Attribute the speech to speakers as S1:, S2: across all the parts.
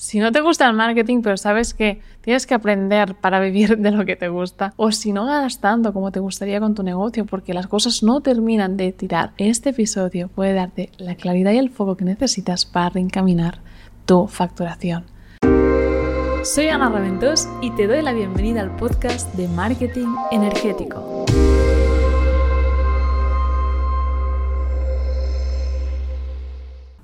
S1: Si no te gusta el marketing, pero sabes que tienes que aprender para vivir de lo que te gusta, o si no ganas tanto como te gustaría con tu negocio, porque las cosas no terminan de tirar, este episodio puede darte la claridad y el foco que necesitas para reencaminar tu facturación. Soy Ana Raventós y te doy la bienvenida al podcast de Marketing Energético.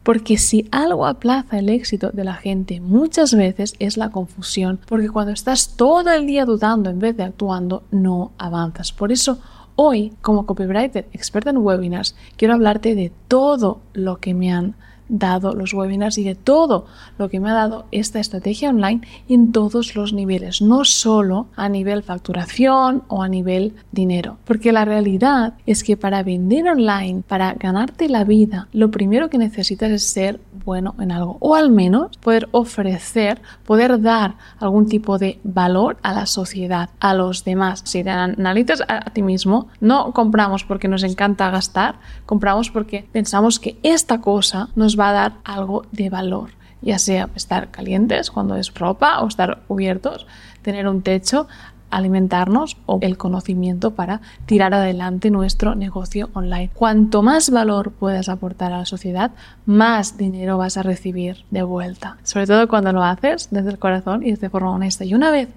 S1: Porque si algo aplaza el éxito de la gente muchas veces es la confusión, porque cuando estás todo el día dudando en vez de actuando, no avanzas. Por eso hoy, como copywriter experta en webinars, quiero hablarte de todo lo que me han dado los webinars y de todo lo que me ha dado esta estrategia online en todos los niveles, no solo a nivel facturación o a nivel dinero. Porque la realidad es que para vender online, para ganarte la vida, lo primero que necesitas es ser bueno en algo o al menos poder ofrecer, poder dar algún tipo de valor a la sociedad, a los demás. Si te analizas a ti mismo, no compramos porque nos encanta gastar, compramos porque pensamos que esta cosa nos va a dar algo de valor, ya sea estar calientes cuando es ropa o estar cubiertos, tener un techo, alimentarnos o el conocimiento para tirar adelante nuestro negocio online. Cuanto más valor puedas aportar a la sociedad, más dinero vas a recibir de vuelta. Sobre todo cuando lo haces desde el corazón y de forma honesta. Y una vez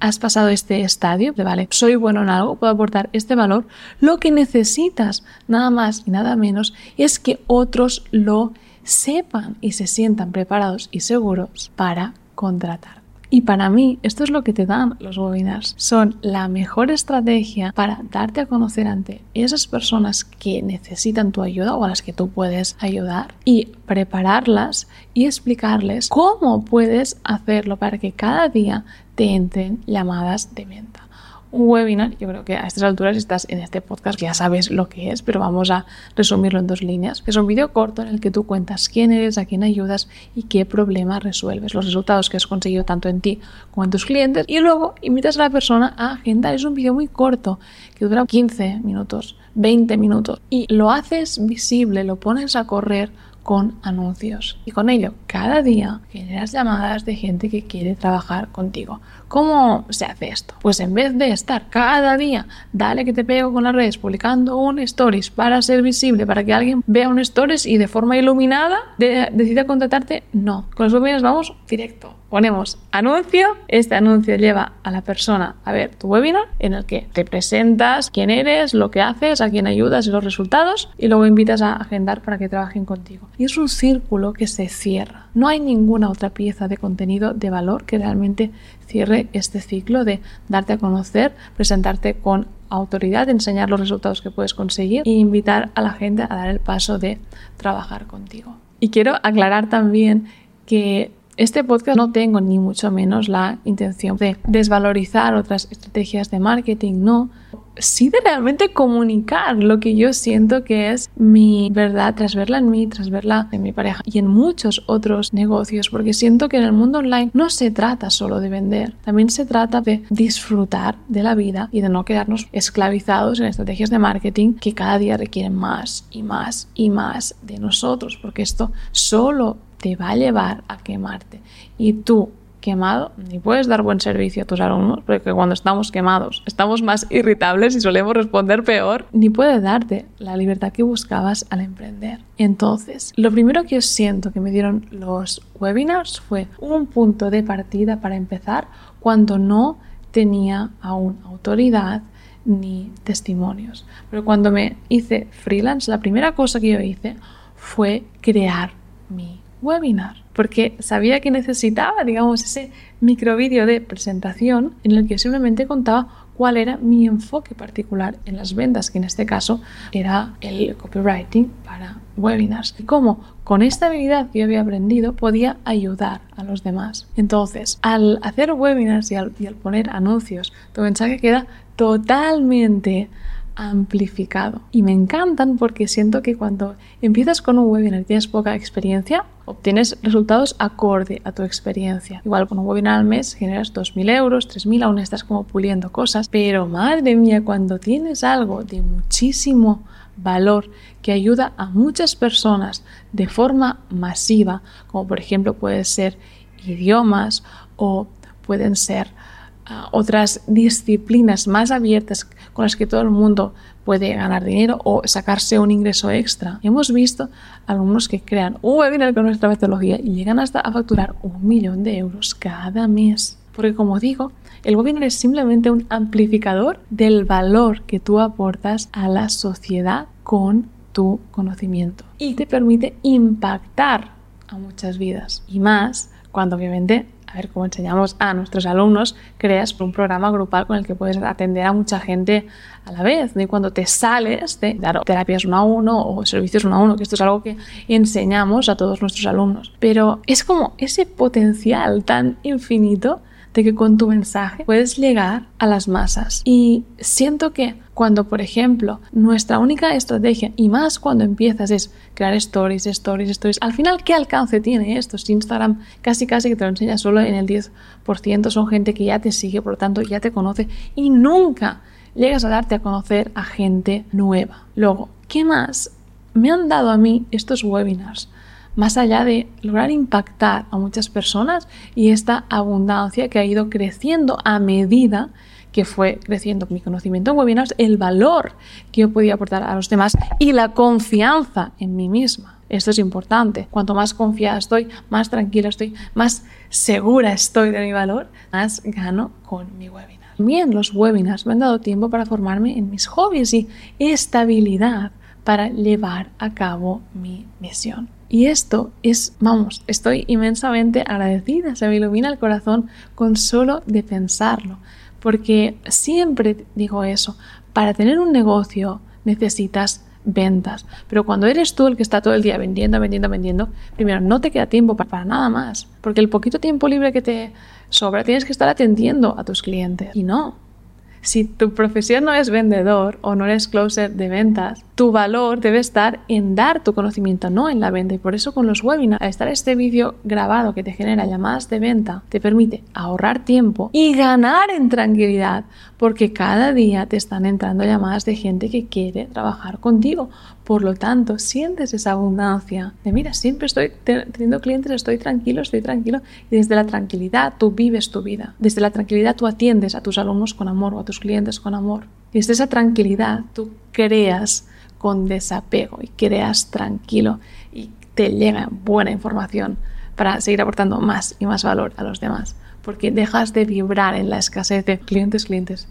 S1: has pasado este estadio de, vale, soy bueno en algo, puedo aportar este valor, lo que necesitas nada más y nada menos es que otros lo sepan y se sientan preparados y seguros para contratar. Y para mí, esto es lo que te dan los webinars. Son la mejor estrategia para darte a conocer ante esas personas que necesitan tu ayuda o a las que tú puedes ayudar y prepararlas y explicarles cómo puedes hacerlo para que cada día te entren llamadas de venta webinar, yo creo que a estas alturas estás en este podcast ya sabes lo que es, pero vamos a resumirlo en dos líneas. Es un vídeo corto en el que tú cuentas quién eres, a quién ayudas y qué problema resuelves, los resultados que has conseguido tanto en ti como en tus clientes y luego invitas a la persona a agendar. Es un vídeo muy corto que dura 15 minutos, 20 minutos y lo haces visible, lo pones a correr con anuncios. Y con ello, cada día generas llamadas de gente que quiere trabajar contigo. ¿Cómo se hace esto? Pues en vez de estar cada día, dale que te pego con las redes publicando un stories para ser visible, para que alguien vea un stories y de forma iluminada decida contratarte, no. Con los webinars vamos directo ponemos anuncio, este anuncio lleva a la persona a ver tu webinar en el que te presentas quién eres, lo que haces, a quién ayudas y los resultados y luego invitas a agendar para que trabajen contigo. Y es un círculo que se cierra. No hay ninguna otra pieza de contenido de valor que realmente cierre este ciclo de darte a conocer, presentarte con autoridad, enseñar los resultados que puedes conseguir e invitar a la gente a dar el paso de trabajar contigo. Y quiero aclarar también que este podcast no tengo ni mucho menos la intención de desvalorizar otras estrategias de marketing, no. Sí de realmente comunicar lo que yo siento que es mi verdad, tras verla en mí, tras verla en mi pareja y en muchos otros negocios, porque siento que en el mundo online no se trata solo de vender, también se trata de disfrutar de la vida y de no quedarnos esclavizados en estrategias de marketing que cada día requieren más y más y más de nosotros, porque esto solo te va a llevar a quemarte. Y tú, quemado, ni puedes dar buen servicio a tus alumnos, porque cuando estamos quemados estamos más irritables y solemos responder peor, ni puede darte la libertad que buscabas al emprender. Entonces, lo primero que yo siento que me dieron los webinars fue un punto de partida para empezar cuando no tenía aún autoridad ni testimonios. Pero cuando me hice freelance, la primera cosa que yo hice fue crear mi webinar, porque sabía que necesitaba, digamos, ese microvídeo de presentación en el que simplemente contaba cuál era mi enfoque particular en las ventas, que en este caso era el copywriting para webinars, y cómo con esta habilidad que yo había aprendido podía ayudar a los demás. Entonces, al hacer webinars y al, y al poner anuncios, tu mensaje queda totalmente amplificado. Y me encantan porque siento que cuando empiezas con un webinar y tienes poca experiencia, obtienes resultados acorde a tu experiencia. Igual con un webinar al mes generas 2.000 euros, 3.000, aún estás como puliendo cosas. Pero madre mía, cuando tienes algo de muchísimo valor que ayuda a muchas personas de forma masiva, como por ejemplo puede ser idiomas o pueden ser ah, otras disciplinas más abiertas con las que todo el mundo puede ganar dinero o sacarse un ingreso extra. Hemos visto alumnos que crean un webinar con nuestra metodología y llegan hasta a facturar un millón de euros cada mes. Porque como digo, el webinar es simplemente un amplificador del valor que tú aportas a la sociedad con tu conocimiento y te permite impactar a muchas vidas y más cuando obviamente a ver cómo enseñamos a nuestros alumnos, creas un programa grupal con el que puedes atender a mucha gente a la vez. Y cuando te sales de dar terapias uno a uno o servicios uno a uno, que esto es algo que enseñamos a todos nuestros alumnos. Pero es como ese potencial tan infinito de que con tu mensaje puedes llegar a las masas. Y siento que cuando, por ejemplo, nuestra única estrategia, y más cuando empiezas, es crear stories, stories, stories, al final, ¿qué alcance tiene esto? Si Instagram casi casi que te lo enseña solo en el 10%, son gente que ya te sigue, por lo tanto, ya te conoce y nunca llegas a darte a conocer a gente nueva. Luego, ¿qué más me han dado a mí estos webinars? Más allá de lograr impactar a muchas personas y esta abundancia que ha ido creciendo a medida que fue creciendo mi conocimiento en webinars, el valor que yo podía aportar a los demás y la confianza en mí misma. Esto es importante. Cuanto más confiada estoy, más tranquila estoy, más segura estoy de mi valor, más gano con mi webinar. También los webinars me han dado tiempo para formarme en mis hobbies y estabilidad para llevar a cabo mi misión. Y esto es, vamos, estoy inmensamente agradecida, se me ilumina el corazón con solo de pensarlo, porque siempre digo eso, para tener un negocio necesitas ventas, pero cuando eres tú el que está todo el día vendiendo, vendiendo, vendiendo, primero no te queda tiempo para, para nada más, porque el poquito tiempo libre que te sobra tienes que estar atendiendo a tus clientes. Y no, si tu profesión no es vendedor o no eres closer de ventas, tu valor debe estar en dar tu conocimiento, no en la venta. Y por eso con los webinars, al estar este vídeo grabado que te genera llamadas de venta, te permite ahorrar tiempo y ganar en tranquilidad, porque cada día te están entrando llamadas de gente que quiere trabajar contigo. Por lo tanto, sientes esa abundancia de, mira, siempre estoy teniendo clientes, estoy tranquilo, estoy tranquilo. Y desde la tranquilidad tú vives tu vida. Desde la tranquilidad tú atiendes a tus alumnos con amor o a tus clientes con amor. Y desde esa tranquilidad tú creas con desapego y creas tranquilo y te llega buena información para seguir aportando más y más valor a los demás. Porque dejas de vibrar en la escasez de clientes, clientes.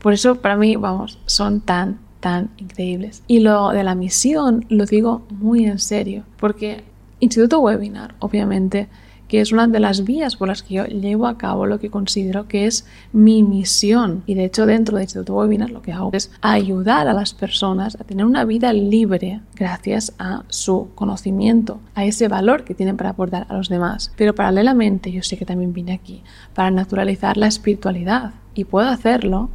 S1: Por eso para mí, vamos, son tan tan increíbles. Y lo de la misión lo digo muy en serio, porque Instituto Webinar, obviamente, que es una de las vías por las que yo llevo a cabo lo que considero que es mi misión. Y de hecho dentro de Instituto Webinar lo que hago es ayudar a las personas a tener una vida libre gracias a su conocimiento, a ese valor que tienen para aportar a los demás. Pero paralelamente yo sé que también vine aquí para naturalizar la espiritualidad y puedo hacerlo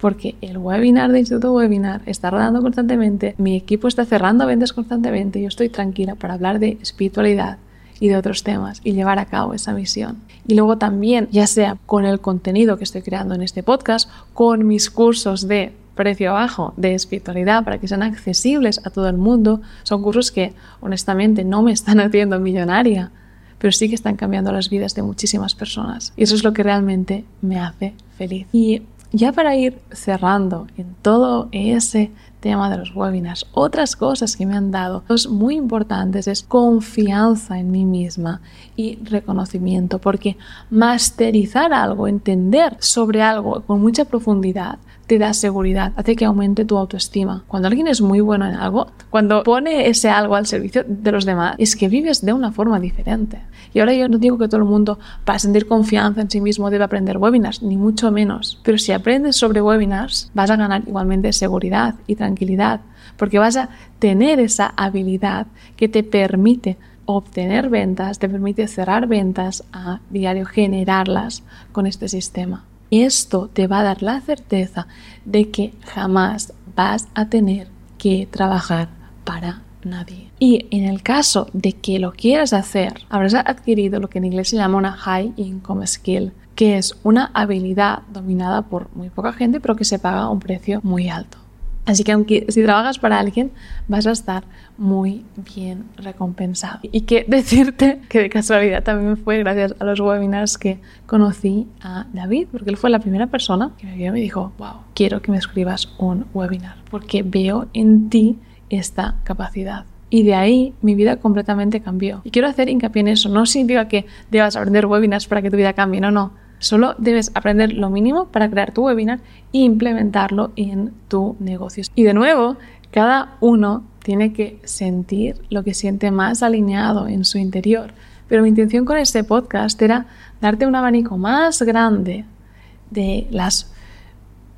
S1: porque el webinar de Instituto Webinar está rodando constantemente, mi equipo está cerrando ventas constantemente, yo estoy tranquila para hablar de espiritualidad y de otros temas y llevar a cabo esa misión. Y luego también, ya sea con el contenido que estoy creando en este podcast, con mis cursos de precio bajo de espiritualidad para que sean accesibles a todo el mundo, son cursos que honestamente no me están haciendo millonaria, pero sí que están cambiando las vidas de muchísimas personas. Y eso es lo que realmente me hace feliz. Y ya para ir cerrando en todo ese tema de los webinars, otras cosas que me han dado, dos muy importantes, es confianza en mí misma y reconocimiento, porque masterizar algo, entender sobre algo con mucha profundidad, te da seguridad, hace que aumente tu autoestima. Cuando alguien es muy bueno en algo, cuando pone ese algo al servicio de los demás, es que vives de una forma diferente. Y ahora yo no digo que todo el mundo para sentir confianza en sí mismo debe aprender webinars, ni mucho menos. Pero si aprendes sobre webinars, vas a ganar igualmente seguridad y tranquilidad, porque vas a tener esa habilidad que te permite obtener ventas, te permite cerrar ventas a diario, generarlas con este sistema. Esto te va a dar la certeza de que jamás vas a tener que trabajar para nadie. Y en el caso de que lo quieras hacer, habrás adquirido lo que en inglés se llama una high income skill, que es una habilidad dominada por muy poca gente, pero que se paga a un precio muy alto. Así que aunque si trabajas para alguien, vas a estar muy bien recompensado. Y que decirte que de casualidad también fue gracias a los webinars que conocí a David, porque él fue la primera persona que me vio y me dijo, wow, quiero que me escribas un webinar, porque veo en ti esta capacidad. Y de ahí mi vida completamente cambió. Y quiero hacer hincapié en eso. No significa que debas aprender webinars para que tu vida cambie, no, no Solo debes aprender lo mínimo para crear tu webinar e implementarlo en tu negocio. Y de nuevo, cada uno tiene que sentir lo que siente más alineado en su interior. Pero mi intención con este podcast era darte un abanico más grande de las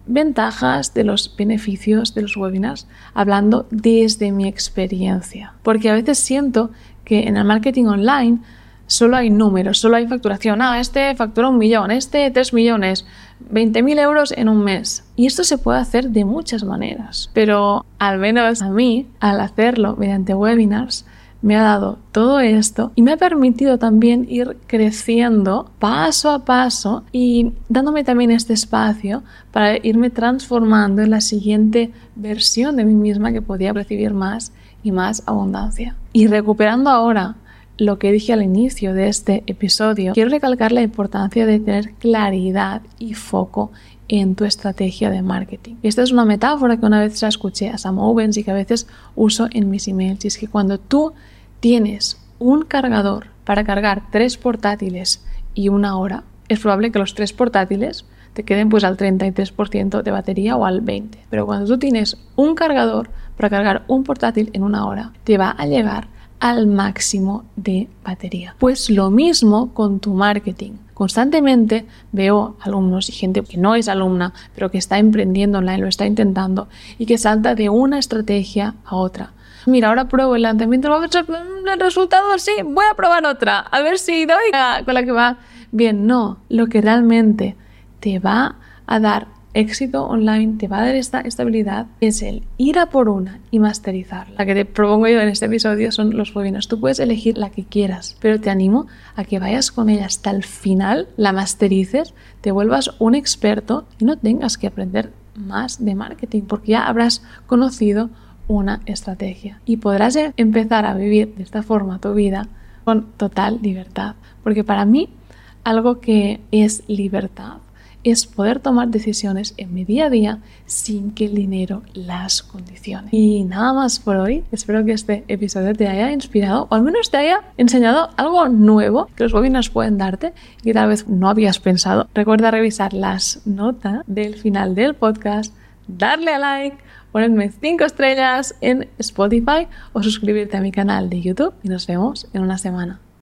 S1: ventajas, de los beneficios de los webinars, hablando desde mi experiencia. Porque a veces siento que en el marketing online solo hay números, solo hay facturación. Ah, este factura un millón, este tres millones, 20.000 euros en un mes. Y esto se puede hacer de muchas maneras, pero al menos a mí, al hacerlo mediante webinars, me ha dado todo esto y me ha permitido también ir creciendo paso a paso y dándome también este espacio para irme transformando en la siguiente versión de mí misma que podía recibir más y más abundancia. Y recuperando ahora lo que dije al inicio de este episodio, quiero recalcar la importancia de tener claridad y foco en tu estrategia de marketing. Esta es una metáfora que una vez la escuché a Sam Owens y que a veces uso en mis emails. Y es que cuando tú tienes un cargador para cargar tres portátiles y una hora, es probable que los tres portátiles te queden pues al 33% de batería o al 20%. Pero cuando tú tienes un cargador para cargar un portátil en una hora, te va a llegar al máximo de batería. Pues lo mismo con tu marketing. Constantemente veo alumnos y gente que no es alumna, pero que está emprendiendo online, lo está intentando y que salta de una estrategia a otra. Mira, ahora pruebo el lanzamiento, el resultado sí, voy a probar otra, a ver si doy con la que va bien. No, lo que realmente te va a dar éxito online te va a dar esta estabilidad es el ir a por una y masterizarla. La que te propongo yo en este episodio son los webinars. Tú puedes elegir la que quieras, pero te animo a que vayas con ella hasta el final, la masterices, te vuelvas un experto y no tengas que aprender más de marketing porque ya habrás conocido una estrategia y podrás empezar a vivir de esta forma tu vida con total libertad. Porque para mí algo que es libertad es poder tomar decisiones en mi día a día sin que el dinero las condicione. Y nada más por hoy. Espero que este episodio te haya inspirado o al menos te haya enseñado algo nuevo que los webinars pueden darte y que tal vez no habías pensado. Recuerda revisar las notas del final del podcast, darle a like, ponerme 5 estrellas en Spotify o suscribirte a mi canal de YouTube y nos vemos en una semana.